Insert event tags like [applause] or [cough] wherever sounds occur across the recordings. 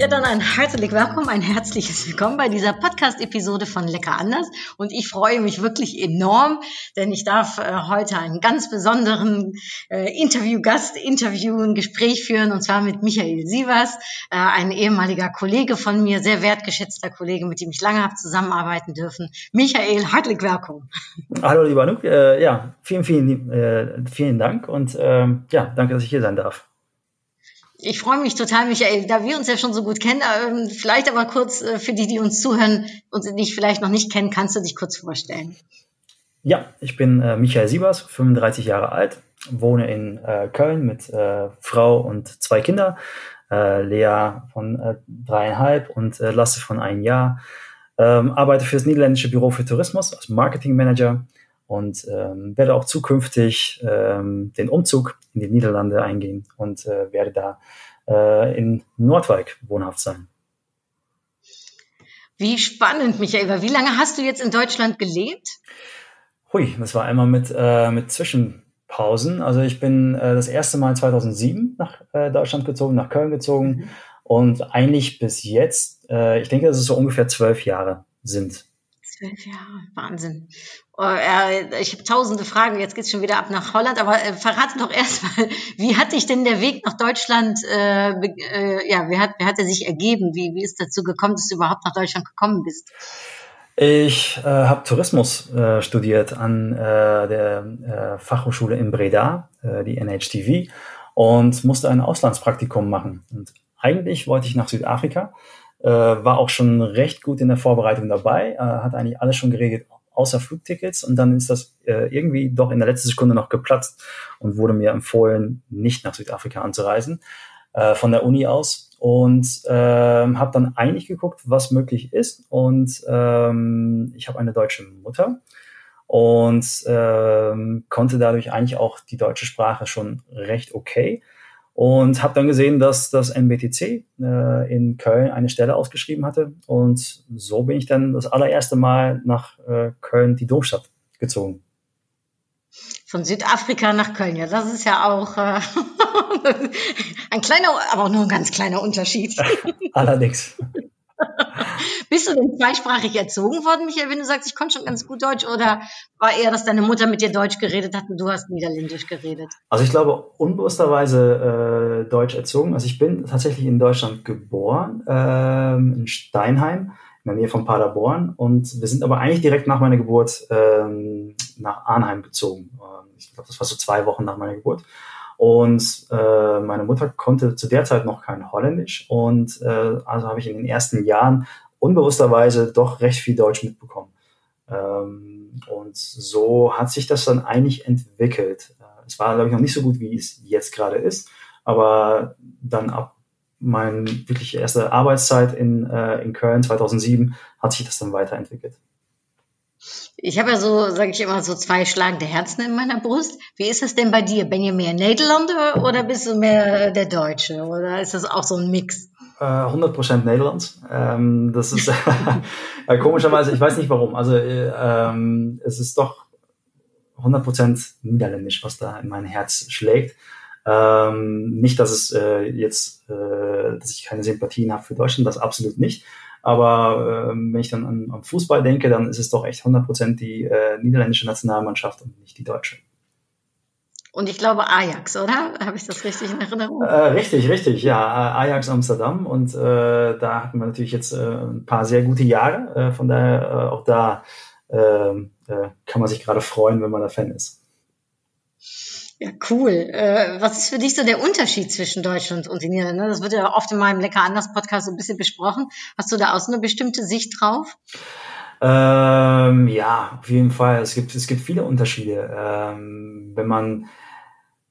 Ja, dann ein herzlich willkommen, ein herzliches Willkommen bei dieser Podcast-Episode von Lecker anders. Und ich freue mich wirklich enorm, denn ich darf äh, heute einen ganz besonderen äh, Interviewgast interviewen, Gespräch führen, und zwar mit Michael Sievers, äh, ein ehemaliger Kollege von mir, sehr wertgeschätzter Kollege, mit dem ich lange habe zusammenarbeiten dürfen. Michael, herzlich willkommen. Hallo, lieber Anouk. Äh, ja, vielen, vielen, äh, vielen Dank und ähm, ja, danke, dass ich hier sein darf. Ich freue mich total, Michael, da wir uns ja schon so gut kennen. Ähm, vielleicht aber kurz äh, für die, die uns zuhören und dich vielleicht noch nicht kennen, kannst du dich kurz vorstellen? Ja, ich bin äh, Michael Siebers, 35 Jahre alt, wohne in äh, Köln mit äh, Frau und zwei Kinder, äh, Lea von äh, dreieinhalb und Lasse von einem Jahr. Ähm, arbeite für das niederländische Büro für Tourismus als Marketingmanager und ähm, werde auch zukünftig ähm, den Umzug in die Niederlande eingehen und äh, werde da äh, in Nordwijk wohnhaft sein. Wie spannend, Michael. Wie lange hast du jetzt in Deutschland gelebt? Hui, das war einmal mit, äh, mit Zwischenpausen. Also ich bin äh, das erste Mal 2007 nach äh, Deutschland gezogen, nach Köln gezogen mhm. und eigentlich bis jetzt, äh, ich denke, dass es so ungefähr zwölf Jahre sind. Zwölf Jahre, Wahnsinn. Äh, ich habe tausende Fragen, jetzt geht's schon wieder ab nach Holland, aber äh, verrate doch erstmal, [laughs] wie hat dich denn der Weg nach Deutschland, äh, äh, ja, wie hat, wie hat er sich ergeben? Wie, wie ist dazu gekommen, dass du überhaupt nach Deutschland gekommen bist? Ich äh, habe Tourismus äh, studiert an äh, der äh, Fachhochschule in Breda, äh, die NHTV, und musste ein Auslandspraktikum machen. Und eigentlich wollte ich nach Südafrika, war auch schon recht gut in der Vorbereitung dabei, hat eigentlich alles schon geregelt, außer Flugtickets und dann ist das äh, irgendwie doch in der letzten Sekunde noch geplatzt und wurde mir empfohlen, nicht nach Südafrika anzureisen äh, von der Uni aus und äh, habe dann eigentlich geguckt, was möglich ist und ähm, ich habe eine deutsche Mutter und ähm, konnte dadurch eigentlich auch die deutsche Sprache schon recht okay und habe dann gesehen, dass das MBTC äh, in Köln eine Stelle ausgeschrieben hatte. Und so bin ich dann das allererste Mal nach äh, Köln, die Domstadt, gezogen. Von Südafrika nach Köln, ja, das ist ja auch äh, [laughs] ein kleiner, aber auch nur ein ganz kleiner Unterschied. [laughs] Allerdings. [laughs] Bist du denn zweisprachig erzogen worden, Michael, wenn du sagst, ich konnte schon ganz gut Deutsch oder war eher, dass deine Mutter mit dir Deutsch geredet hat und du hast Niederländisch geredet? Also ich glaube, unbewussterweise äh, Deutsch erzogen. Also ich bin tatsächlich in Deutschland geboren, ähm, in Steinheim, in der Nähe von Paderborn und wir sind aber eigentlich direkt nach meiner Geburt ähm, nach Arnheim gezogen. Ähm, ich glaube, das war so zwei Wochen nach meiner Geburt. Und äh, meine Mutter konnte zu der Zeit noch kein Holländisch und äh, also habe ich in den ersten Jahren unbewussterweise doch recht viel Deutsch mitbekommen. Ähm, und so hat sich das dann eigentlich entwickelt. Äh, es war, glaube ich, noch nicht so gut, wie es jetzt gerade ist, aber dann ab meine wirklich erste Arbeitszeit in, äh, in Köln 2007 hat sich das dann weiterentwickelt. Ich habe ja so, sage ich immer, so zwei schlagende Herzen in meiner Brust. Wie ist das denn bei dir? Bin ihr mehr Niederlander oder bist du mehr der Deutsche? Oder ist das auch so ein Mix? Äh, 100% Nederlands. Ähm, das ist [laughs] äh, komischerweise, ich weiß nicht warum. Also äh, ähm, es ist doch 100% Niederländisch, was da in mein Herz schlägt. Ähm, nicht, dass es äh, jetzt, äh, dass ich keine Sympathien habe für Deutschland, das absolut nicht. Aber äh, wenn ich dann an, an, Fußball denke, dann ist es doch echt 100% die äh, niederländische Nationalmannschaft und nicht die deutsche. Und ich glaube Ajax, oder? Habe ich das richtig in Erinnerung? Äh, richtig, richtig, ja. Ajax Amsterdam. Und äh, da hatten wir natürlich jetzt äh, ein paar sehr gute Jahre. Äh, von daher äh, auch da ähm, äh, kann man sich gerade freuen, wenn man da Fan ist. Ja, cool. Äh, was ist für dich so der Unterschied zwischen Deutschland und den Niederlanden? Das wird ja oft in meinem Lecker anders Podcast so ein bisschen besprochen. Hast du da auch so eine bestimmte Sicht drauf? Ähm, ja, auf jeden Fall. Es gibt, es gibt viele Unterschiede. Ähm, wenn man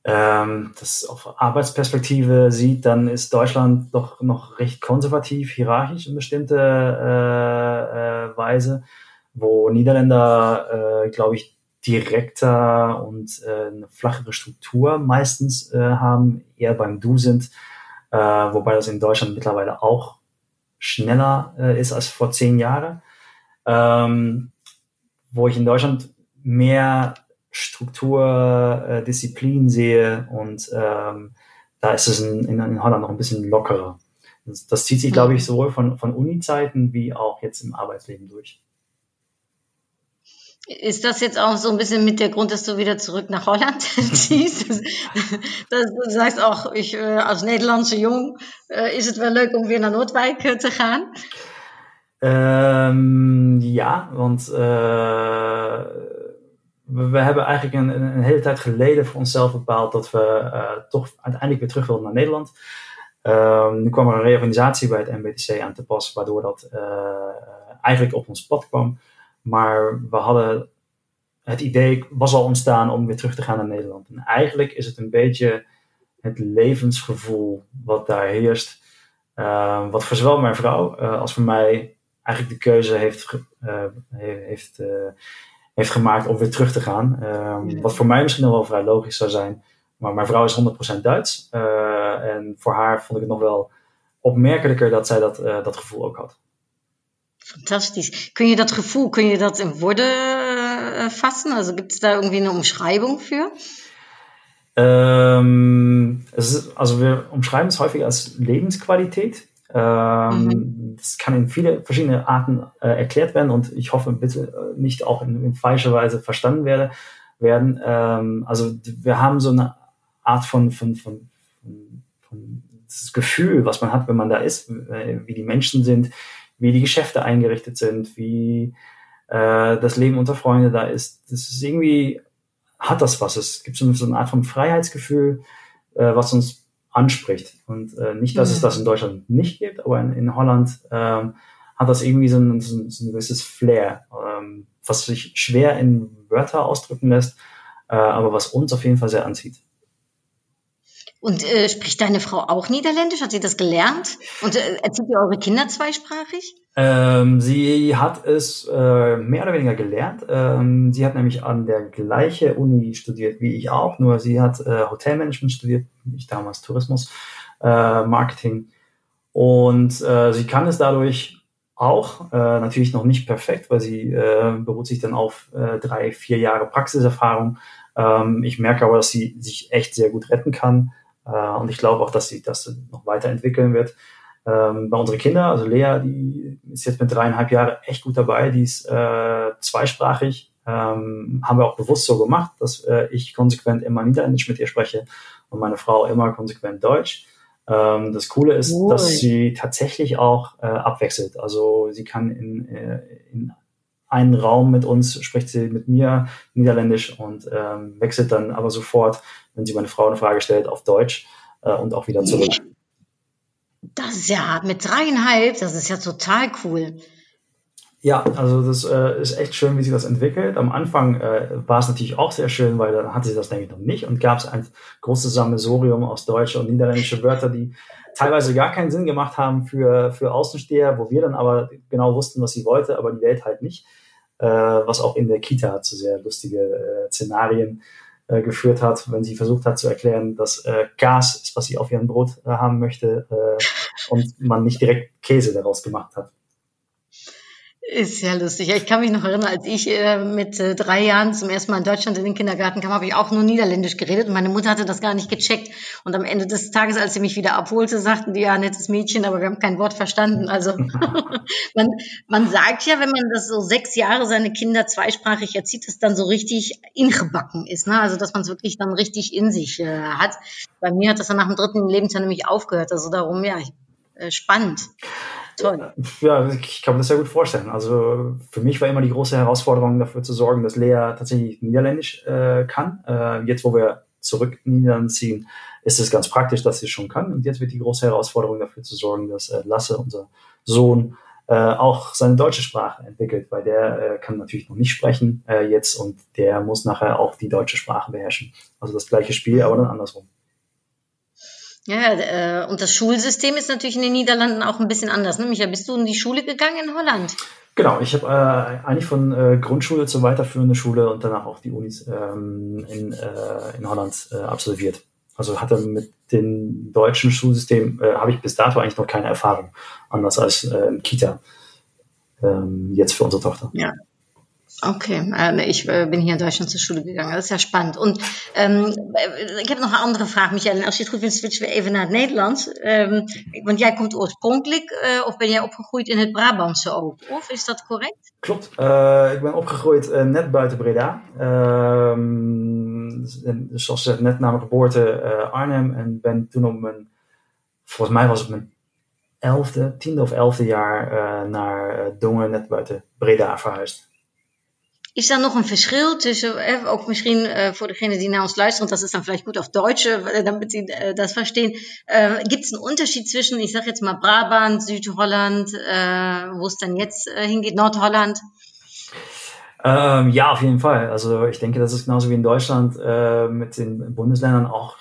ähm, das auf Arbeitsperspektive sieht, dann ist Deutschland doch noch recht konservativ, hierarchisch in bestimmter äh, äh, Weise, wo Niederländer, äh, glaube ich, direkter und äh, eine flachere Struktur meistens äh, haben, eher beim Du sind. äh, wobei das in Deutschland mittlerweile auch schneller äh, ist als vor zehn Jahren. Ähm, wo ich in Deutschland mehr Struktur, äh, Disziplin sehe und ähm, da ist es in, in, in Holland noch ein bisschen lockerer. Das, das zieht sich, glaube ich, sowohl von, von Uni-Zeiten wie auch jetzt im Arbeitsleben durch. Ist das jetzt auch so ein bisschen mit der Grund, dass du wieder zurück nach Holland [laughs] ziehst? dass, dass du auch, ich äh, als Nederlandse jong äh, is het wel leuk om weer naar Noordwijk äh, te gaan? Um, ja, want uh, we, hebben eigenlijk een, een, hele tijd geleden voor onszelf bepaald dat we uh, toch uiteindelijk weer terug wilden naar Nederland. Um, nu kwam er een reorganisatie bij het MBTC aan te pas, waardoor dat eigenlijk op ons pad kwam. Maar we hadden het idee was al ontstaan om weer terug te gaan naar Nederland. En eigenlijk is het een beetje het levensgevoel wat daar heerst. Uh, wat voor zowel mijn vrouw uh, als voor mij eigenlijk de keuze heeft, uh, heeft, heeft gemaakt om weer terug te gaan. Um, wat voor mij misschien nog wel vrij logisch zou zijn. Maar mijn vrouw is 100% Duits. en voor haar vond ik het nog wel opmerkelijker dat zij dat, dat gevoel ook had. Fantastisch. Kun je dat Gefühl, kun je dat in Worte äh, fassen? Also gibt es da irgendwie eine Umschreibung für? Ähm, ist, also wir umschreiben es häufig als Lebensqualität. Ähm, mhm. Das kann in viele verschiedene Arten äh, erklärt werden und ich hoffe bitte äh, nicht auch in, in falscher Weise verstanden werde, werden. Ähm, also wir haben so eine Art von, von, von, von, von das Gefühl, was man hat, wenn man da ist, äh, wie die Menschen sind, wie die Geschäfte eingerichtet sind, wie äh, das Leben unter Freunde da ist. Das ist irgendwie, hat das was. Es gibt so eine, Art von Freiheitsgefühl, äh, was uns anspricht. Und äh, nicht, dass mhm. es das in Deutschland nicht gibt, aber in, in Holland ähm, hat das irgendwie so ein, so ein, so ein gewisses Flair, ähm, was sich schwer in Wörter ausdrücken lässt, äh, aber was uns auf jeden Fall sehr anzieht. Und äh, spricht deine Frau auch Niederländisch? Hat sie das gelernt? Und äh, erzieht ihr eure Kinder zweisprachig? Ähm, sie hat es äh, mehr oder weniger gelernt. Ähm, sie hat nämlich an der gleichen Uni studiert wie ich auch, nur sie hat äh, Hotelmanagement studiert, ich damals Tourismus, äh, Marketing. Und äh, sie kann es dadurch auch, natürlich noch nicht perfekt, weil sie beruht sich dann auf drei, vier Jahre Praxiserfahrung. Ähm, ich merke aber, dass sie sich echt sehr gut retten kann. Äh, und ich glaube auch, dass sie das noch weiterentwickeln wird. Ähm, bei unseren Kindern, also Lea, die ist jetzt mit dreieinhalb Jahren echt gut dabei, die ist äh, zweisprachig. Ähm, haben wir auch bewusst so gemacht, dass äh, ich konsequent immer Niederländisch mit ihr spreche und meine Frau immer konsequent Deutsch. Ähm, das Coole ist, cool. dass sie tatsächlich auch äh, abwechselt. Also sie kann in, äh, in einen Raum mit uns, spricht sie mit mir Niederländisch und ähm, wechselt dann aber sofort, wenn sie meine Frau eine Frage stellt, auf Deutsch äh, und auch wieder zurück. Das ist ja mit dreieinhalb, das ist ja total cool. Ja, also das äh, ist echt schön, wie sich das entwickelt. Am Anfang äh, war es natürlich auch sehr schön, weil dann hatte sie das nämlich noch nicht und gab es ein großes Sammelsurium aus deutsche und niederländische Wörter, die teilweise gar keinen Sinn gemacht haben für, für Außensteher, wo wir dann aber genau wussten, was sie wollte, aber die Welt halt nicht. Äh, was auch in der Kita zu sehr lustige äh, Szenarien äh, geführt hat, wenn sie versucht hat zu erklären, dass äh, Gas ist, was sie auf ihrem Brot äh, haben möchte äh, und man nicht direkt Käse daraus gemacht hat. Ist ja lustig. Ich kann mich noch erinnern, als ich äh, mit äh, drei Jahren zum ersten Mal in Deutschland in den Kindergarten kam, habe ich auch nur Niederländisch geredet und meine Mutter hatte das gar nicht gecheckt. Und am Ende des Tages, als sie mich wieder abholte, sagten die, ja, nettes Mädchen, aber wir haben kein Wort verstanden. Also [laughs] man, man sagt ja, wenn man das so sechs Jahre seine Kinder zweisprachig erzieht, dass dann so richtig ingebacken ist. Ne? Also dass man es wirklich dann richtig in sich äh, hat. Bei mir hat das dann nach dem dritten Lebensjahr nämlich aufgehört. Also darum, ja, äh, spannend. Toll. Ja, ich kann mir das ja gut vorstellen. Also für mich war immer die große Herausforderung, dafür zu sorgen, dass Lea tatsächlich Niederländisch äh, kann. Äh, jetzt, wo wir zurück in Niederlande ziehen, ist es ganz praktisch, dass sie schon kann. Und jetzt wird die große Herausforderung dafür zu sorgen, dass äh, Lasse, unser Sohn, äh, auch seine deutsche Sprache entwickelt, weil der äh, kann natürlich noch nicht sprechen äh, jetzt und der muss nachher auch die deutsche Sprache beherrschen. Also das gleiche Spiel, aber dann andersrum. Ja, äh, und das Schulsystem ist natürlich in den Niederlanden auch ein bisschen anders. Ne? Michael, bist du in die Schule gegangen in Holland? Genau, ich habe äh, eigentlich von äh, Grundschule zur weiterführenden Schule und danach auch die Unis ähm, in, äh, in Holland äh, absolviert. Also hatte mit dem deutschen Schulsystem, äh, habe ich bis dato eigentlich noch keine Erfahrung, anders als Kita, ähm, jetzt für unsere Tochter. Ja, Okay, äh, ich äh, bin hier in Deutschland zur Schule gegaan. Dat is ja spannend. Und ähm, ik heb nog een andere vraag, Michelle. En als je het goed vindt, switchen we even naar het Nederlands. Um, want jij komt oorspronkelijk, uh, of ben jij opgegroeid in het Brabantse ook? Of is dat correct? Klopt. Ik ben opgegroeid net buiten Breda. dus zoals gezegd, net na mijn geboorte Arnhem. En ben toen op mijn, volgens mij was het mijn elfde, tiende of elfde jaar naar Dongen, net buiten Breda verhuisd. Is da noch ein verschil tussen, äh, auch misschien äh, voor degene die naar ons luisteren, das ist dann vielleicht gut auf Deutsch, äh, damit sie äh, das verstehen. Gibt es einen Unterschied zwischen, ich sage jetzt mal Brabant, Südholland, wo es dann jetzt hingeht, Nordholland? Ähm, ja, auf jeden Fall. Also ich denke, dass es genauso wie in Deutschland mit den Bundesländern auch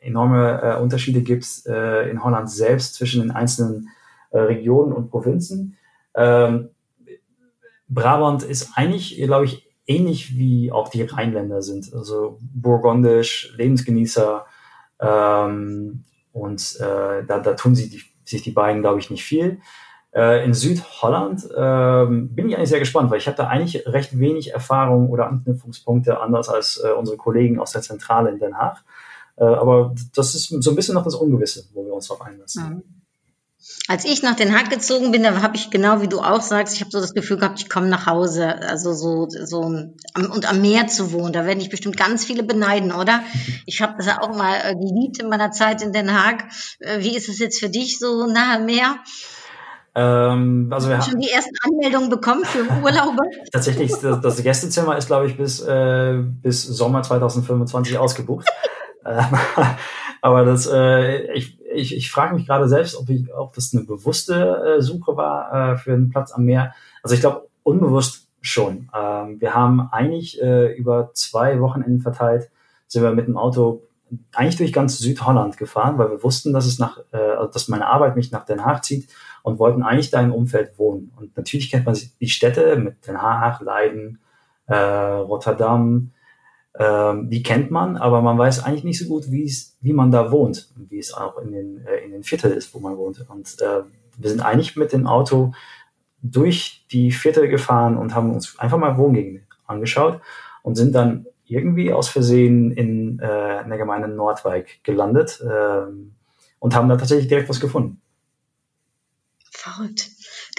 enorme Unterschiede gibt in Holland selbst zwischen den einzelnen Regionen und Provinzen. Ähm, Brabant ist eigentlich, glaube ich, ähnlich wie auch die Rheinländer sind. Also burgundisch, Lebensgenießer. Ähm, und äh, da, da tun sie die, sich die beiden, glaube ich, nicht viel. Äh, in Südholland ähm, bin ich eigentlich sehr gespannt, weil ich habe da eigentlich recht wenig Erfahrung oder Anknüpfungspunkte, anders als äh, unsere Kollegen aus der Zentrale in Den Haag. Äh, aber das ist so ein bisschen noch das Ungewisse, wo wir uns darauf einlassen. Mhm. Als ich nach Den Haag gezogen bin, da habe ich genau wie du auch sagst, ich habe so das Gefühl gehabt, ich komme nach Hause, also so so und am Meer zu wohnen. Da werden ich bestimmt ganz viele beneiden, oder? Ich habe das ja auch mal äh, geliebt in meiner Zeit in Den Haag. Äh, wie ist es jetzt für dich so nahe Meer? Ähm, also wir haben schon die ersten Anmeldungen bekommen für [laughs] Urlaube. Tatsächlich, das, das Gästezimmer ist, glaube ich, bis, äh, bis Sommer 2025 ausgebucht. [laughs] [laughs] Aber das, äh, ich, ich, ich frage mich gerade selbst, ob, ich, ob das eine bewusste äh, Suche war äh, für einen Platz am Meer. Also ich glaube, unbewusst schon. Ähm, wir haben eigentlich äh, über zwei Wochenenden verteilt, sind wir mit dem Auto eigentlich durch ganz Südholland gefahren, weil wir wussten, dass es nach, äh, also dass meine Arbeit mich nach Den Haag zieht und wollten eigentlich da im Umfeld wohnen. Und natürlich kennt man die Städte mit Den Haag, Leiden, äh, Rotterdam, ähm, die kennt man, aber man weiß eigentlich nicht so gut, wie es, wie man da wohnt wie es auch in den, äh, in den Viertel ist, wo man wohnt. Und äh, wir sind eigentlich mit dem Auto durch die Viertel gefahren und haben uns einfach mal Wohngegenden angeschaut und sind dann irgendwie aus Versehen in, äh, der Gemeinde Nordwijk gelandet äh, und haben da tatsächlich direkt was gefunden. Verrückt.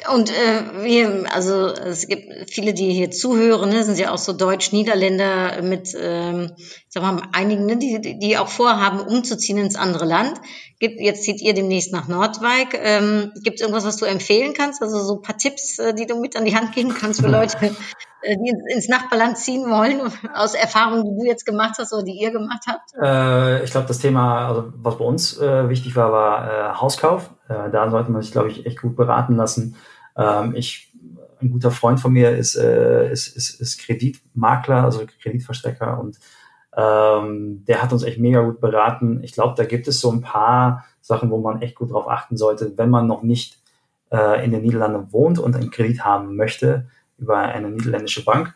Und äh, wir, also es gibt viele, die hier zuhören, ne, sind ja auch so Deutsch-Niederländer mit, ähm, sag mal, einigen, ne, die, die auch vorhaben, umzuziehen ins andere Land. Gibt, jetzt zieht ihr demnächst nach Nordwijk. Ähm, gibt es irgendwas, was du empfehlen kannst? Also so ein paar Tipps, äh, die du mit an die Hand geben kannst für Leute, äh, die ins Nachbarland ziehen wollen, aus Erfahrungen, die du jetzt gemacht hast oder die ihr gemacht habt? Äh, ich glaube, das Thema, also was bei uns äh, wichtig war, war äh, Hauskauf. Äh, da sollte man sich, glaube ich, echt gut beraten lassen. Ähm, ich, ein guter Freund von mir ist, äh, ist, ist, ist Kreditmakler, also Kreditverstecker und ähm, der hat uns echt mega gut beraten. Ich glaube, da gibt es so ein paar Sachen, wo man echt gut drauf achten sollte, wenn man noch nicht äh, in den Niederlanden wohnt und einen Kredit haben möchte über eine niederländische Bank.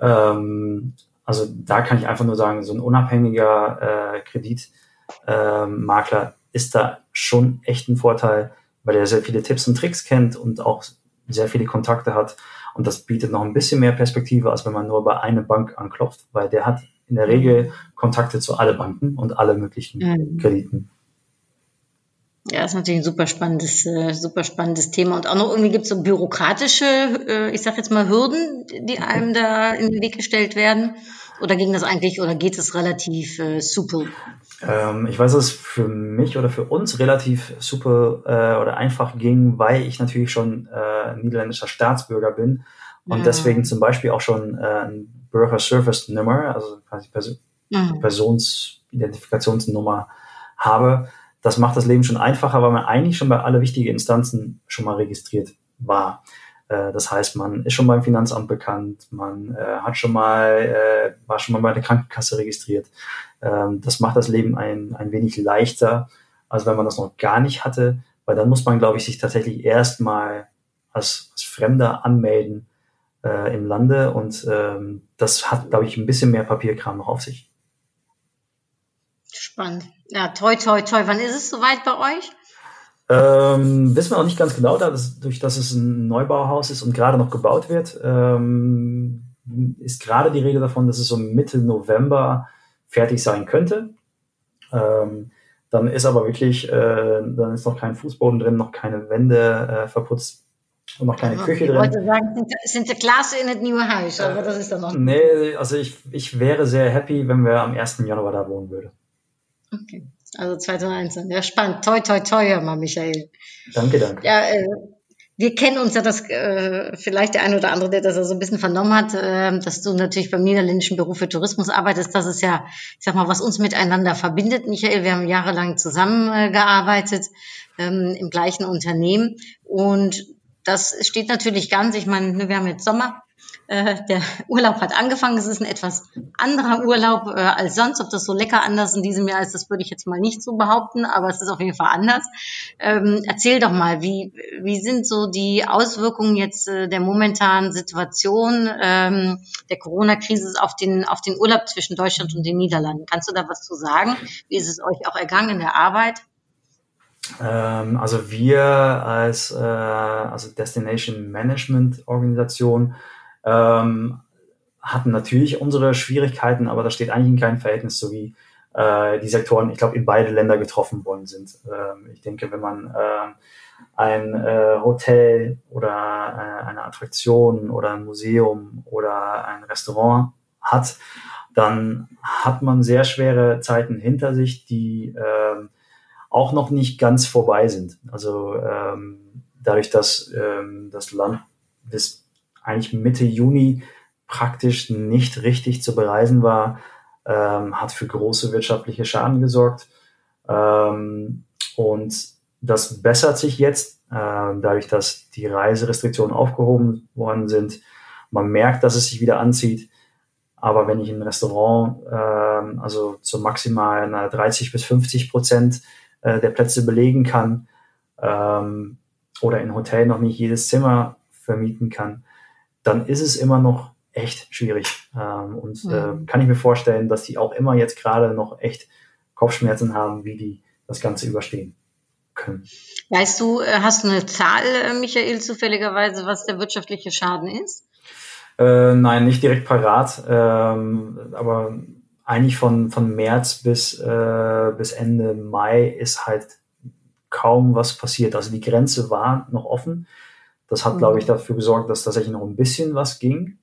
Ähm, also da kann ich einfach nur sagen, so ein unabhängiger äh, Kreditmakler äh, ist da schon echt ein Vorteil, weil er sehr viele Tipps und Tricks kennt und auch sehr viele Kontakte hat. Und das bietet noch ein bisschen mehr Perspektive, als wenn man nur bei einer Bank anklopft, weil der hat in der Regel Kontakte zu allen Banken und alle möglichen mhm. Krediten. Ja, ist natürlich ein super spannendes, äh, super spannendes Thema. Und auch noch irgendwie gibt es so bürokratische, äh, ich sag jetzt mal, Hürden, die einem da in den Weg gestellt werden. Oder ging das eigentlich oder geht es relativ äh, super? Ähm, ich weiß, dass es für mich oder für uns relativ super äh, oder einfach ging, weil ich natürlich schon äh, niederländischer Staatsbürger bin und ja. deswegen zum Beispiel auch schon äh, ein Bürger-Service-Nummer, also quasi Pers mhm. Personsidentifikationsnummer habe. Das macht das Leben schon einfacher, weil man eigentlich schon bei alle wichtigen Instanzen schon mal registriert war. Äh, das heißt, man ist schon beim Finanzamt bekannt, man äh, hat schon mal, äh, war schon mal bei der Krankenkasse registriert. Ähm, das macht das Leben ein, ein wenig leichter, als wenn man das noch gar nicht hatte, weil dann muss man, glaube ich, sich tatsächlich erstmal als, als Fremder anmelden äh, im Lande und ähm, das hat, glaube ich, ein bisschen mehr Papierkram noch auf sich. Spannend. Ja, toi, toi, toi. Wann ist es soweit bei euch? Ähm, wissen wir auch nicht ganz genau, da das, durch dass es ein Neubauhaus ist und gerade noch gebaut wird, ähm, ist gerade die Rede davon, dass es so Mitte November fertig sein könnte. Ähm, dann ist aber wirklich, äh, dann ist noch kein Fußboden drin, noch keine Wände äh, verputzt und noch keine Küche drin. Ich wollte sagen, Sinterklaas in het nieuwe Huis, aber das ist dann noch. Nee, also ich, ich wäre sehr happy, wenn wir am 1. Januar da wohnen würden. Okay. Also 2019. Ja, spannend. Toi, toi, toi, hör mal, Michael. Danke, danke. Ja, äh, wir kennen uns ja das, äh, vielleicht der eine oder andere, der das so ein bisschen vernommen hat, äh, dass du natürlich beim niederländischen Büro für Tourismus arbeitest. Das ist ja, ich sag mal, was uns miteinander verbindet, Michael. Wir haben jahrelang zusammengearbeitet ähm, im gleichen Unternehmen. Und das steht natürlich ganz, ich meine, wir haben jetzt Sommer, äh, der Urlaub hat angefangen. Es ist ein etwas anderer Urlaub äh, als sonst. Ob das so lecker anders in diesem Jahr ist, das würde ich jetzt mal nicht so behaupten, aber es ist auf jeden Fall anders. Ähm, erzähl doch mal, wie, wie sind so die Auswirkungen jetzt äh, der momentanen Situation ähm, der Corona-Krise auf den, auf den Urlaub zwischen Deutschland und den Niederlanden? Kannst du da was zu sagen? Wie ist es euch auch ergangen in der Arbeit? Ähm, also wir als äh, also Destination Management Organisation ähm, hatten natürlich unsere Schwierigkeiten, aber das steht eigentlich in keinem Verhältnis so wie äh, die Sektoren, ich glaube, in beide Länder getroffen worden sind. Ähm, ich denke, wenn man äh, ein äh, Hotel oder äh, eine Attraktion oder ein Museum oder ein Restaurant hat, dann hat man sehr schwere Zeiten hinter sich, die ähm, auch noch nicht ganz vorbei sind. Also ähm, dadurch, dass ähm, das Land bis eigentlich Mitte Juni praktisch nicht richtig zu bereisen war, ähm, hat für große wirtschaftliche Schaden gesorgt. Ähm, und das bessert sich jetzt, äh, dadurch, dass die Reiserestriktionen aufgehoben worden sind. Man merkt, dass es sich wieder anzieht. Aber wenn ich ein Restaurant, äh, also zu maximal 30 bis 50 Prozent äh, der Plätze belegen kann ähm, oder in Hotel noch nicht jedes Zimmer vermieten kann, dann ist es immer noch echt schwierig. Ähm, und mhm. äh, kann ich mir vorstellen, dass die auch immer jetzt gerade noch echt Kopfschmerzen haben, wie die das Ganze überstehen können. Weißt du, äh, hast du eine Zahl, äh, Michael, zufälligerweise, was der wirtschaftliche Schaden ist? Äh, nein, nicht direkt parat, ähm, aber eigentlich von, von März bis, äh, bis Ende Mai ist halt kaum was passiert. Also die Grenze war noch offen. Das hat, mhm. glaube ich, dafür gesorgt, dass tatsächlich noch ein bisschen was ging.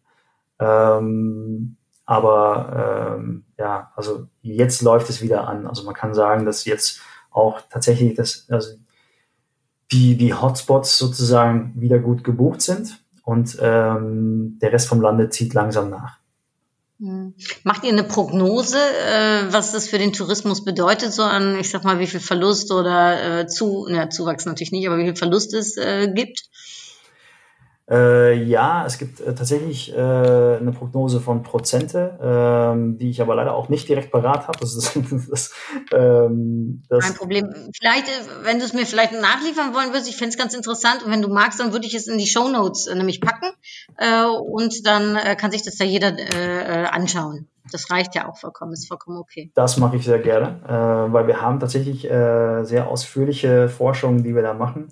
Ähm, aber ähm, ja, also jetzt läuft es wieder an. Also man kann sagen, dass jetzt auch tatsächlich das, also die, die Hotspots sozusagen wieder gut gebucht sind und ähm, der Rest vom Lande zieht langsam nach. Hm. Macht ihr eine Prognose, äh, was das für den Tourismus bedeutet, so an, ich sag mal, wie viel Verlust oder äh, zu, na, Zuwachs natürlich nicht, aber wie viel Verlust es äh, gibt? Äh, ja, es gibt äh, tatsächlich äh, eine Prognose von Prozente, ähm, die ich aber leider auch nicht direkt parat habe. Das ist [laughs] das, ähm, das Kein Problem. Vielleicht, äh, wenn du es mir vielleicht nachliefern wollen würdest, ich fände es ganz interessant und wenn du magst, dann würde ich es in die Show Notes äh, nämlich packen äh, und dann äh, kann sich das da jeder äh, anschauen. Das reicht ja auch vollkommen, ist vollkommen okay. Das mache ich sehr gerne, äh, weil wir haben tatsächlich äh, sehr ausführliche Forschungen, die wir da machen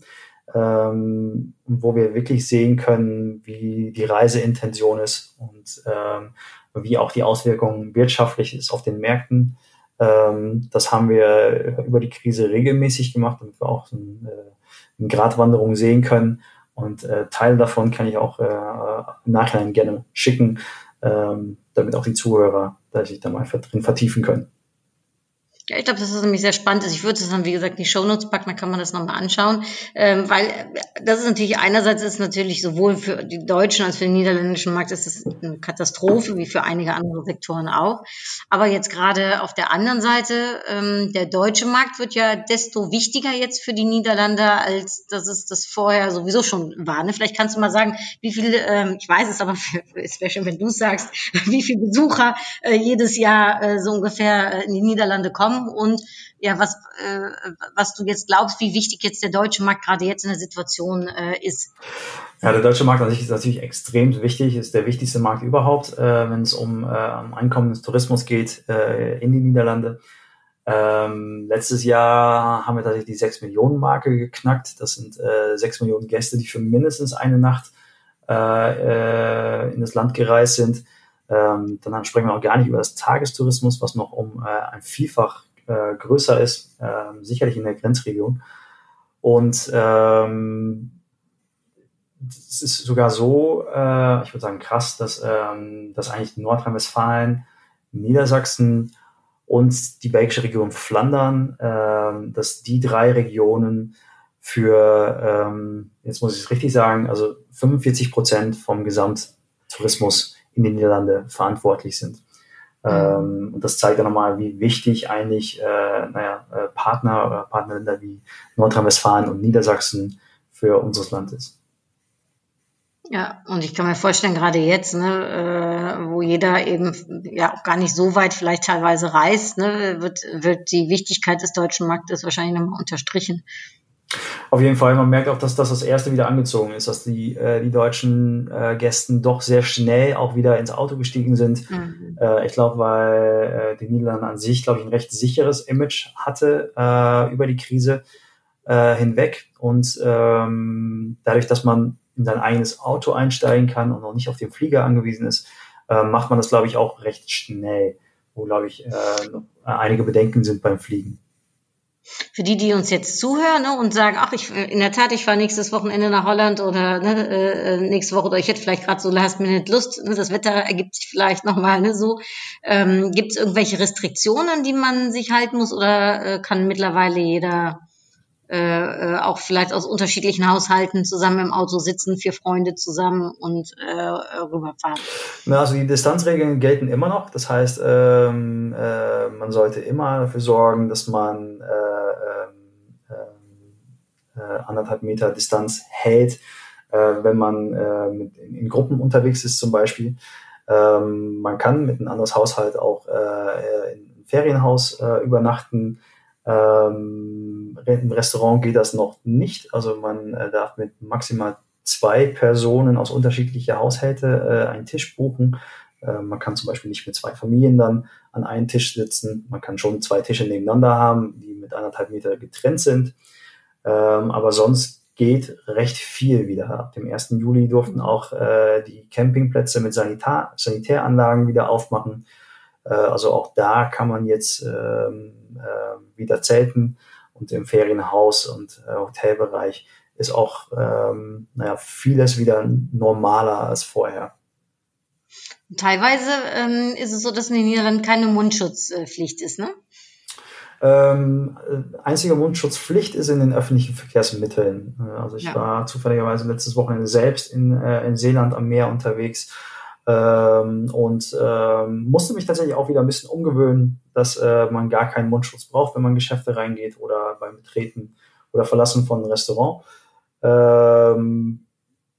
ähm, wo wir wirklich sehen können, wie die Reiseintention ist und ähm, wie auch die Auswirkungen wirtschaftlich ist auf den Märkten. Ähm, das haben wir über die Krise regelmäßig gemacht, damit wir auch ein, äh, eine Gratwanderung sehen können. Und äh, Teil davon kann ich auch äh, im Nachhinein gerne schicken, ähm, damit auch die Zuhörer sich da mal drin vertiefen können. Ja, ich glaube, das ist nämlich sehr spannend. Also ich würde es dann, wie gesagt, in die Shownotes packen, dann kann man das nochmal anschauen. Ähm, weil äh, das ist natürlich, einerseits ist natürlich sowohl für die deutschen als für den niederländischen Markt ist das eine Katastrophe, wie für einige andere Sektoren auch. Aber jetzt gerade auf der anderen Seite, ähm, der deutsche Markt wird ja desto wichtiger jetzt für die Niederlande, als dass es das vorher sowieso schon war. Ne? Vielleicht kannst du mal sagen, wie viel, ähm, ich weiß es, aber [laughs] es wäre schön, wenn du es sagst, [laughs] wie viele Besucher äh, jedes Jahr äh, so ungefähr äh, in die Niederlande kommen kommen und ja, was, äh, was du jetzt glaubst, wie wichtig jetzt der deutsche Markt gerade jetzt in der Situation äh, ist. Ja, der deutsche Markt ist natürlich extrem wichtig, ist der wichtigste Markt überhaupt, äh, wenn es um äh, Einkommen des Tourismus geht äh, in die Niederlande. Ähm, letztes Jahr haben wir tatsächlich die 6 Millionen Marke geknackt. Das sind äh, 6 Millionen Gäste, die für mindestens eine Nacht äh, äh, in das Land gereist sind. Ähm, dann sprechen wir auch gar nicht über das Tagestourismus, was noch um äh, ein Vielfach äh, größer ist, äh, sicherlich in der Grenzregion. Und ähm, es ist sogar so, äh, ich würde sagen krass, dass, ähm, dass eigentlich Nordrhein-Westfalen, Niedersachsen und die belgische Region Flandern, ähm, dass die drei Regionen für, ähm, jetzt muss ich es richtig sagen, also 45 Prozent vom Gesamttourismus in den Niederlande verantwortlich sind. Ähm, und das zeigt ja nochmal, wie wichtig eigentlich äh, naja, äh, Partner oder Partnerländer wie Nordrhein-Westfalen und Niedersachsen für unseres Land ist. Ja, und ich kann mir vorstellen, gerade jetzt, ne, äh, wo jeder eben ja auch gar nicht so weit vielleicht teilweise reist, ne, wird, wird die Wichtigkeit des deutschen Marktes wahrscheinlich nochmal unterstrichen. Auf jeden Fall, man merkt auch, dass das das erste wieder angezogen ist, dass die, äh, die deutschen äh, Gästen doch sehr schnell auch wieder ins Auto gestiegen sind. Mhm. Äh, ich glaube, weil äh, die Niederlande an sich, glaube ich, ein recht sicheres Image hatte äh, über die Krise äh, hinweg. Und ähm, dadurch, dass man in sein eigenes Auto einsteigen kann und noch nicht auf den Flieger angewiesen ist, äh, macht man das, glaube ich, auch recht schnell, wo, glaube ich, äh, einige Bedenken sind beim Fliegen. Für die, die uns jetzt zuhören ne, und sagen, ach, ich in der Tat, ich fahre nächstes Wochenende nach Holland oder ne, äh, nächste Woche oder ich hätte vielleicht gerade so last minute Lust, ne, das Wetter ergibt sich vielleicht nochmal ne, so. Ähm, Gibt es irgendwelche Restriktionen, die man sich halten muss oder äh, kann mittlerweile jeder äh, äh, auch vielleicht aus unterschiedlichen Haushalten zusammen im Auto sitzen, vier Freunde zusammen und äh, rüberfahren. Na, also die Distanzregeln gelten immer noch. Das heißt, ähm, äh, man sollte immer dafür sorgen, dass man äh, äh, anderthalb Meter Distanz hält, wenn man in, Gruppen unterwegs ist zum Beispiel. Ähm, man kann mit einem anderes Haushalt auch in einem Ferienhaus übernachten. Ähm, Im Restaurant geht das noch nicht. Also man äh, darf mit maximal zwei Personen aus unterschiedlicher Haushalte äh, einen Tisch buchen. Äh, man kann zum Beispiel nicht mit zwei Familien dann an einem Tisch sitzen. Man kann schon zwei Tische nebeneinander haben, die mit anderthalb Meter getrennt sind. Ähm, aber sonst geht recht viel wieder. Ab dem 1. Juli durften auch äh, die Campingplätze mit Sanitar Sanitäranlagen wieder aufmachen. Äh, also auch da kann man jetzt ähm, äh, wieder zelten und im Ferienhaus und äh, Hotelbereich ist auch ähm, naja, vieles wieder normaler als vorher. Teilweise ähm, ist es so, dass in den Niederlanden keine Mundschutzpflicht ist, ne? Ähm, einzige Mundschutzpflicht ist in den öffentlichen Verkehrsmitteln. Also ich ja. war zufälligerweise letztes Wochenende selbst in, äh, in Seeland am Meer unterwegs ähm, und ähm, musste mich tatsächlich auch wieder ein bisschen umgewöhnen, dass äh, man gar keinen Mundschutz braucht, wenn man Geschäfte reingeht oder beim Betreten oder Verlassen von einem Restaurant. Ähm,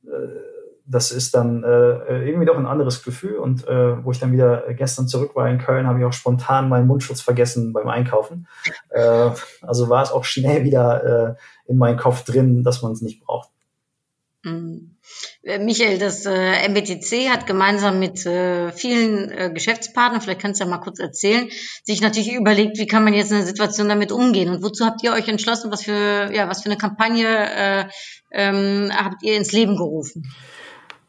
äh, das ist dann äh, irgendwie doch ein anderes Gefühl. Und äh, wo ich dann wieder gestern zurück war in Köln, habe ich auch spontan meinen Mundschutz vergessen beim Einkaufen. Äh, also war es auch schnell wieder äh, in meinem Kopf drin, dass man es nicht braucht. Mhm. Äh, Michael, das äh, MBTC hat gemeinsam mit äh, vielen äh, Geschäftspartnern, vielleicht kannst du ja mal kurz erzählen, sich natürlich überlegt, wie kann man jetzt in der Situation damit umgehen und wozu habt ihr euch entschlossen, was für, ja, was für eine Kampagne äh, ähm, habt ihr ins Leben gerufen?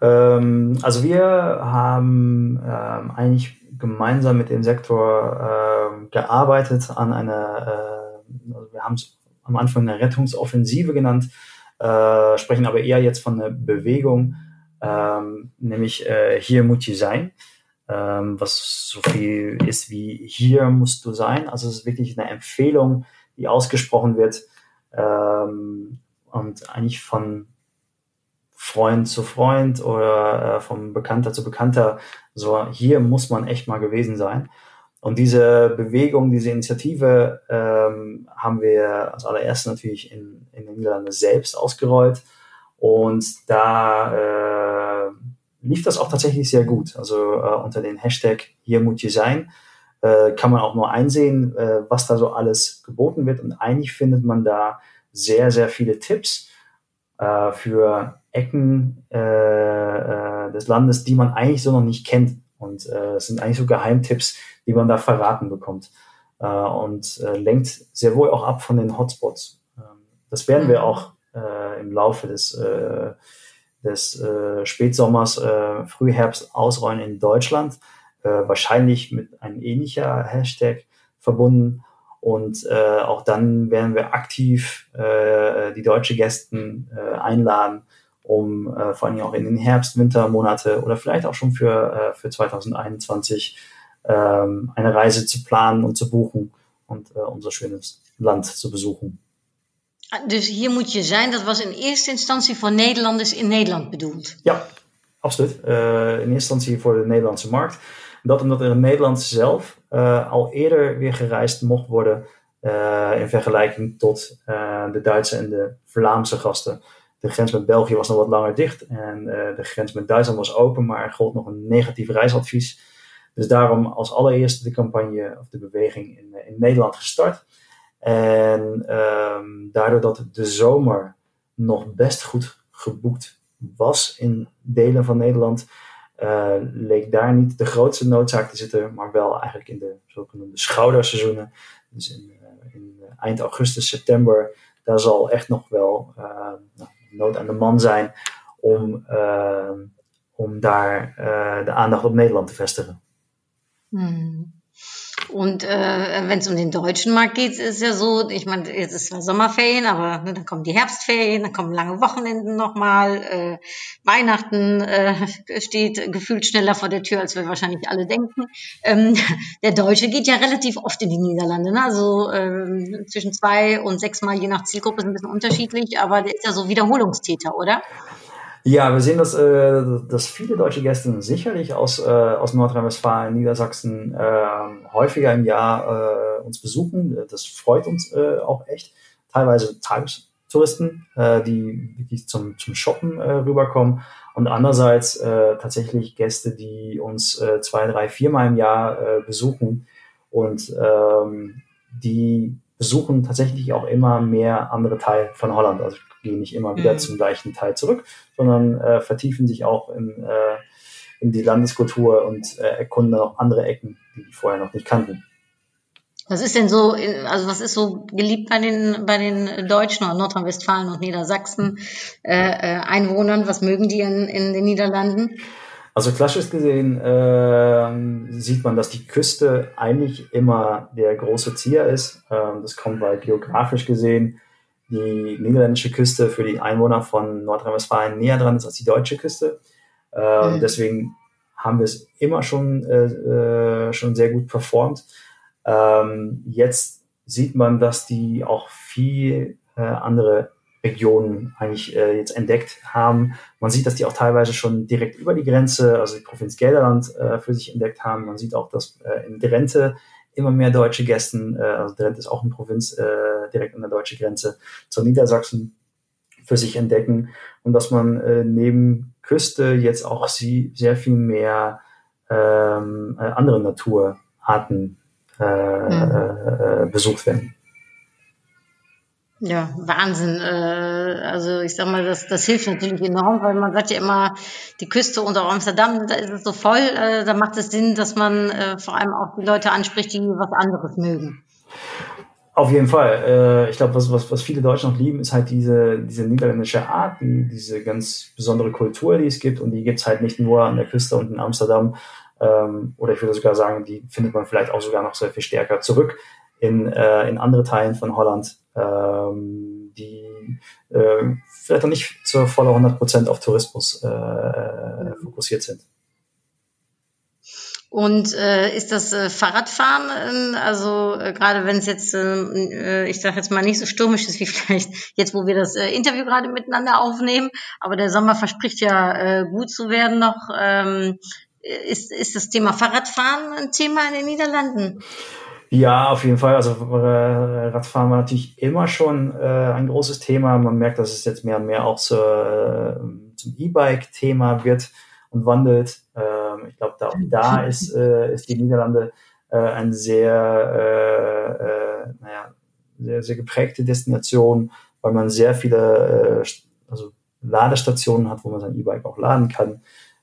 Ähm, also wir haben ähm, eigentlich gemeinsam mit dem Sektor äh, gearbeitet an einer, äh, also wir haben es am Anfang eine Rettungsoffensive genannt, äh, sprechen aber eher jetzt von einer Bewegung, ähm, nämlich äh, hier muss ich sein, ähm, was so viel ist wie hier musst du sein. Also es ist wirklich eine Empfehlung, die ausgesprochen wird ähm, und eigentlich von Freund zu Freund oder äh, vom Bekannter zu Bekannter. So, hier muss man echt mal gewesen sein. Und diese Bewegung, diese Initiative ähm, haben wir als allererstes natürlich in, in den Niederlanden selbst ausgerollt. Und da äh, lief das auch tatsächlich sehr gut. Also äh, unter den Hashtag hier muss je sein äh, kann man auch nur einsehen, äh, was da so alles geboten wird. Und eigentlich findet man da sehr, sehr viele Tipps äh, für Ecken äh, äh, des Landes, die man eigentlich so noch nicht kennt. Und äh, es sind eigentlich so Geheimtipps, die man da verraten bekommt. Äh, und äh, lenkt sehr wohl auch ab von den Hotspots. Ähm, das werden wir mhm. auch äh, im Laufe des, äh, des äh, Spätsommers, äh, Frühherbst ausrollen in Deutschland, äh, wahrscheinlich mit einem ähnlicher Hashtag verbunden. Und äh, auch dann werden wir aktiv äh, die deutsche Gästen äh, einladen, um äh, vor allem auch in den Herbst, Wintermonate oder vielleicht auch schon für, äh, für 2021 ähm, eine Reise zu planen und zu buchen und äh, unser schönes Land zu besuchen. Dus hier moet je zijn, dat was in eerste instantie voor Nederlanders in Nederland bedoeld. Ja, absoluut. Uh, in eerste instantie voor de Nederlandse markt. Dat omdat er in Nederland zelf uh, al eerder weer gereisd mocht worden uh, in vergelijking tot de Duitse en de Vlaamse gasten. De grens met België was nog wat langer dicht en de grens met Duitsland was open, maar er gold nog een negatief reisadvies. Dus daarom als allereerste de campagne of de beweging in, in Nederland gestart. En um, daardoor dat de zomer nog best goed geboekt was in delen van Nederland, uh, leek daar niet de grootste noodzaak te zitten, maar wel eigenlijk in de zogenoemde schouderseizoenen. Dus in, in eind augustus, september, daar zal echt nog wel nou, nood aan de man zijn om, ehm, om daar de aandacht op Nederland te vestigen. Hmm. Und äh, wenn es um den deutschen Markt geht, ist ja so, ich meine, jetzt ist zwar Sommerferien, aber ne, dann kommen die Herbstferien, dann kommen lange Wochenenden nochmal. Äh, Weihnachten äh, steht gefühlt schneller vor der Tür, als wir wahrscheinlich alle denken. Ähm, der Deutsche geht ja relativ oft in die Niederlande, ne? also äh, zwischen zwei und sechs Mal je nach Zielgruppe ist ein bisschen unterschiedlich, aber der ist ja so Wiederholungstäter, oder? Ja, wir sehen, dass, äh, dass viele deutsche Gäste sicherlich aus, äh, aus Nordrhein-Westfalen, Niedersachsen äh, häufiger im Jahr äh, uns besuchen. Das freut uns äh, auch echt. Teilweise Tagestouristen, äh, die wirklich zum, zum Shoppen äh, rüberkommen. Und andererseits äh, tatsächlich Gäste, die uns äh, zwei, drei, viermal im Jahr äh, besuchen und ähm, die besuchen tatsächlich auch immer mehr andere Teile von Holland. Also gehen nicht immer wieder mhm. zum gleichen Teil zurück, sondern äh, vertiefen sich auch in, äh, in die Landeskultur und äh, erkunden dann auch andere Ecken, die die vorher noch nicht kannten. Was ist denn so, also was ist so geliebt bei den, bei den Deutschen oder Nordrhein-Westfalen und Niedersachsen äh, äh, Einwohnern? Was mögen die in, in den Niederlanden? Also klassisch gesehen äh, sieht man, dass die Küste eigentlich immer der große Zier ist. Ähm, das kommt, weil geografisch gesehen die niederländische Küste für die Einwohner von Nordrhein-Westfalen näher dran ist als die deutsche Küste. Äh, mhm. Deswegen haben wir es immer schon, äh, äh, schon sehr gut performt. Ähm, jetzt sieht man, dass die auch viel äh, andere Regionen eigentlich äh, jetzt entdeckt haben. Man sieht, dass die auch teilweise schon direkt über die Grenze, also die Provinz Gelderland, äh, für sich entdeckt haben. Man sieht auch, dass äh, in Drenthe immer mehr deutsche Gästen, äh, also Drenthe ist auch eine Provinz äh, direkt an der deutschen Grenze, zur Niedersachsen für sich entdecken und dass man äh, neben Küste jetzt auch sie sehr viel mehr ähm, äh, andere Naturarten äh, mhm. äh, besucht werden. Ja, Wahnsinn. Äh, also ich sag mal, das, das hilft natürlich enorm, weil man sagt ja immer, die Küste unter Amsterdam, da ist es so voll, äh, da macht es Sinn, dass man äh, vor allem auch die Leute anspricht, die was anderes mögen. Auf jeden Fall. Ich glaube, was, was, was viele Deutsche noch lieben, ist halt diese, diese niederländische Art, die, diese ganz besondere Kultur, die es gibt. Und die gibt es halt nicht nur an der Küste und in Amsterdam. Ähm, oder ich würde sogar sagen, die findet man vielleicht auch sogar noch sehr viel stärker zurück in, in andere Teilen von Holland ähm, die äh, vielleicht noch nicht zu voller 100 Prozent auf Tourismus äh, fokussiert sind. Und äh, ist das äh, Fahrradfahren, äh, also äh, gerade wenn es jetzt, äh, ich sage jetzt mal nicht so stürmisch ist wie [laughs] vielleicht jetzt, wo wir das äh, Interview gerade miteinander aufnehmen, aber der Sommer verspricht ja äh, gut zu werden noch. Ähm, ist, ist das Thema Fahrradfahren ein Thema in den Niederlanden? Ja, auf jeden Fall. Also äh, Radfahren war natürlich immer schon äh, ein großes Thema. Man merkt, dass es jetzt mehr und mehr auch zur, äh, zum E-Bike-Thema wird und wandelt. Ähm, ich glaube, da, da [laughs] ist, äh, ist die Niederlande äh, eine sehr, naja, sehr, sehr geprägte Destination, weil man sehr viele also Ladestationen hat, wo man sein E-Bike auch laden kann.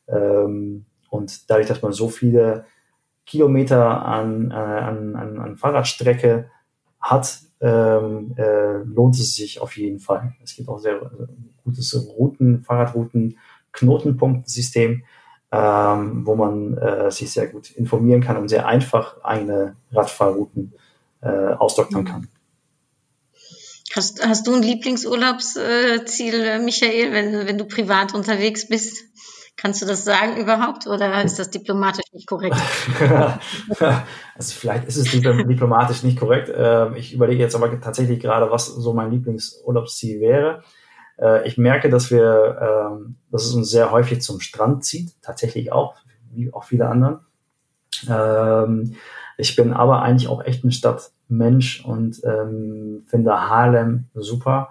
Ähm, und dadurch, dass man so viele Kilometer an, äh, an, an, an Fahrradstrecke hat, ähm, äh, lohnt es sich auf jeden Fall. Es gibt auch sehr äh, gutes Routen, Fahrradrouten, Knotenpunktsystem, ähm, wo man äh, sich sehr gut informieren kann und sehr einfach eigene Radfahrrouten äh, ausdoktern kann. Hast, hast du ein Lieblingsurlaubsziel, Michael, wenn, wenn du privat unterwegs bist? Kannst du das sagen überhaupt oder ist das diplomatisch nicht korrekt? [laughs] also vielleicht ist es diplomatisch nicht korrekt. Ähm, ich überlege jetzt aber tatsächlich gerade, was so mein Lieblingsurlaubsziel wäre. Äh, ich merke, dass wir, ähm, dass es uns sehr häufig zum Strand zieht, tatsächlich auch, wie auch viele anderen. Ähm, ich bin aber eigentlich auch echt ein Stadtmensch und finde Harlem super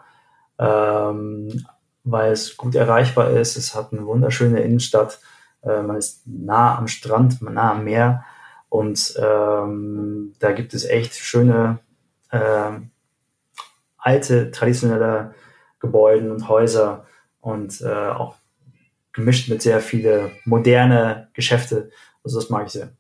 weil es gut erreichbar ist. Es hat eine wunderschöne Innenstadt. Äh, man ist nah am Strand, nah am Meer. Und ähm, da gibt es echt schöne äh, alte, traditionelle Gebäude und Häuser und äh, auch gemischt mit sehr viele moderne Geschäfte. Also das mag ich sehr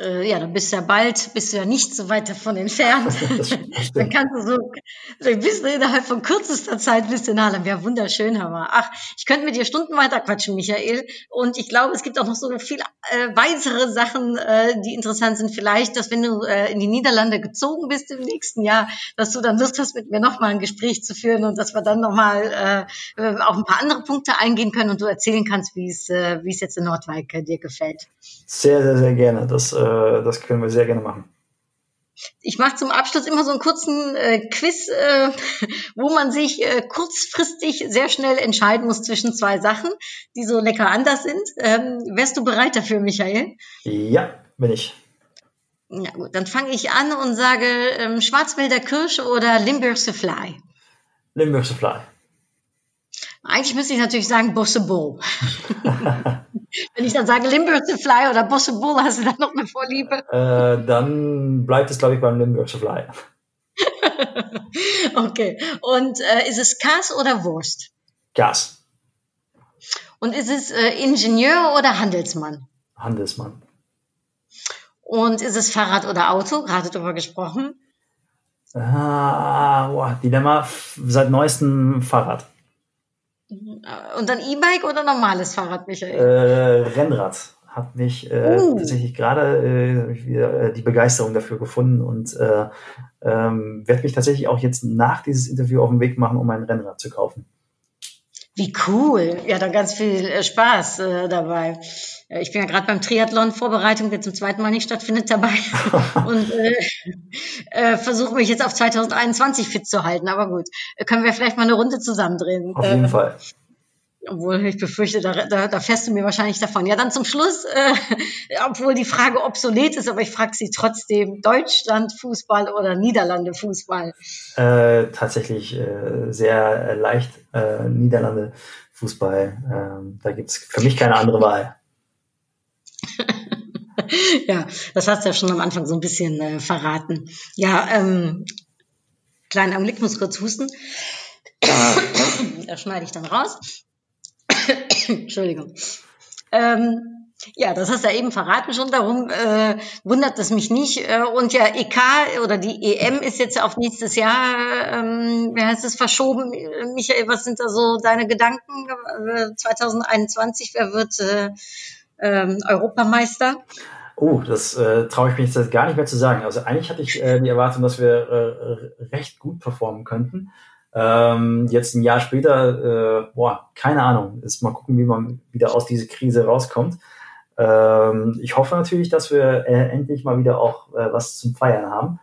äh, ja, dann bist du ja bald, bist du ja nicht so weit davon entfernt. [laughs] dann kannst du so, dann bist du innerhalb von kürzester Zeit bist du in Harlem. Ja, wunderschön, Hammer. Ach, ich könnte mit dir Stunden weiter quatschen, Michael. Und ich glaube, es gibt auch noch so viele äh, weitere Sachen, äh, die interessant sind. Vielleicht, dass wenn du äh, in die Niederlande gezogen bist im nächsten Jahr, dass du dann Lust hast, mit mir nochmal ein Gespräch zu führen und dass wir dann nochmal äh, äh, auf ein paar andere Punkte eingehen können und du erzählen kannst, wie es, äh, wie es jetzt in Nordwijk äh, dir gefällt. Sehr, sehr, sehr gerne. Das äh äh, das können wir sehr gerne machen. Ich mache zum Abschluss immer so einen kurzen äh, Quiz, äh, [laughs] wo man sich äh, kurzfristig sehr schnell entscheiden muss zwischen zwei Sachen, die so lecker anders sind. Ähm, wärst du bereit dafür, Michael? Ja, bin ich. Ja gut, dann fange ich an und sage ähm, Schwarzwälder Kirsche oder Limburgse Fly. Limburgse Fly. Eigentlich müsste ich natürlich sagen Bosse Bull. [laughs] Wenn ich dann sage Limburger Fly oder Bosse Bull, hast du da noch eine Vorliebe? Äh, dann bleibt es, glaube ich, beim Limburger Fly. [laughs] okay. Und äh, ist es Kas oder Wurst? Kas. Und ist es äh, Ingenieur oder Handelsmann? Handelsmann. Und ist es Fahrrad oder Auto? Gerade darüber gesprochen. Ah, boah, Dilemma seit neuestem Fahrrad. Und dann E-Bike oder normales Fahrrad, Michael? Äh, Rennrad hat mich äh, uh. tatsächlich gerade äh, wieder äh, die Begeisterung dafür gefunden und äh, ähm, werde mich tatsächlich auch jetzt nach dieses Interview auf den Weg machen, um ein Rennrad zu kaufen. Wie cool. Ja, dann ganz viel äh, Spaß äh, dabei. Äh, ich bin ja gerade beim Triathlon-Vorbereitung, der zum zweiten Mal nicht stattfindet, dabei [laughs] und äh, äh, versuche mich jetzt auf 2021 fit zu halten. Aber gut, können wir vielleicht mal eine Runde zusammendrehen. Auf jeden äh, Fall. Obwohl ich befürchte, da, da, da fährst du mir wahrscheinlich davon. Ja, dann zum Schluss, äh, [laughs] obwohl die Frage obsolet ist, aber ich frage sie trotzdem, Deutschland Fußball oder Niederlande Fußball? Äh, tatsächlich äh, sehr leicht äh, Niederlande Fußball. Ähm, da gibt's für mich keine andere Wahl. [laughs] ja, das hast du ja schon am Anfang so ein bisschen äh, verraten. Ja, ähm, kleinen Augenblick, muss kurz husten. [coughs] da schneide ich dann raus. [coughs] Entschuldigung. Ähm, ja, das hast du ja eben verraten schon, darum äh, wundert es mich nicht. Äh, und ja, EK oder die EM ist jetzt auf nächstes Jahr, ähm, wie heißt es, verschoben. Michael, was sind da so deine Gedanken? Äh, 2021, wer wird äh, ähm, Europameister? Oh, das äh, traue ich mich jetzt gar nicht mehr zu sagen. Also eigentlich hatte ich äh, die Erwartung, dass wir äh, recht gut performen könnten. Ähm, jetzt ein Jahr später, äh, boah, keine Ahnung. Jetzt mal gucken, wie man wieder aus dieser Krise rauskommt. Ähm, ich hoffe natürlich, dass wir äh, endlich mal wieder auch äh, was zum Feiern haben.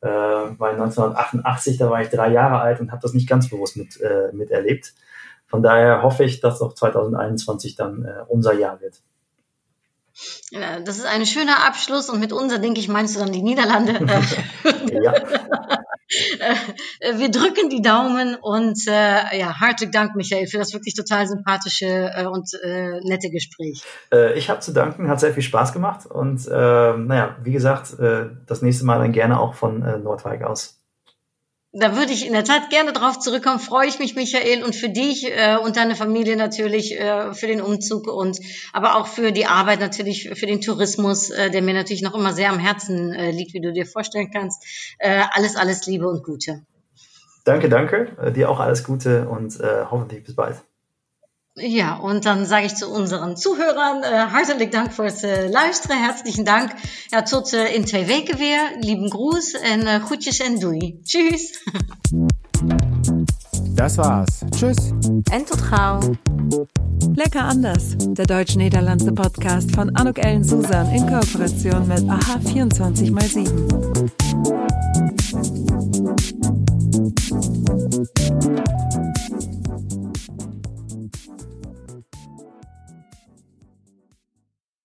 Äh, weil 1988, da war ich drei Jahre alt und habe das nicht ganz bewusst mit, äh, miterlebt. Von daher hoffe ich, dass auch 2021 dann äh, unser Jahr wird. Das ist ein schöner Abschluss und mit unser, denke ich, meinst du dann die Niederlande. [laughs] [laughs] ja. Äh, wir drücken die Daumen und äh, ja, hartelijk Dank, Michael, für das wirklich total sympathische äh, und äh, nette Gespräch. Äh, ich habe zu danken, hat sehr viel Spaß gemacht und äh, naja, wie gesagt, das nächste Mal dann gerne auch von Nordwijk aus. Da würde ich in der Tat gerne drauf zurückkommen. Freue ich mich, Michael, und für dich äh, und deine Familie natürlich äh, für den Umzug und aber auch für die Arbeit natürlich für den Tourismus, äh, der mir natürlich noch immer sehr am Herzen äh, liegt, wie du dir vorstellen kannst. Äh, alles, alles Liebe und Gute. Danke, danke. Äh, dir auch alles Gute und äh, hoffentlich bis bald. Ja, und dann sage ich zu unseren Zuhörern äh, dank fürs äh, het luisteren. Herzlichen Dank. Ja, tot uh, in zwei weken weer. Lieben Gruß und uh, äh, groetjes en doei. Tschüss. Das war's. Tschüss. Und tot gauw. Lecker anders. Der deutsch-niederlandse Podcast von Anuk Ellen Susan in Kooperation mit AHA 24x7.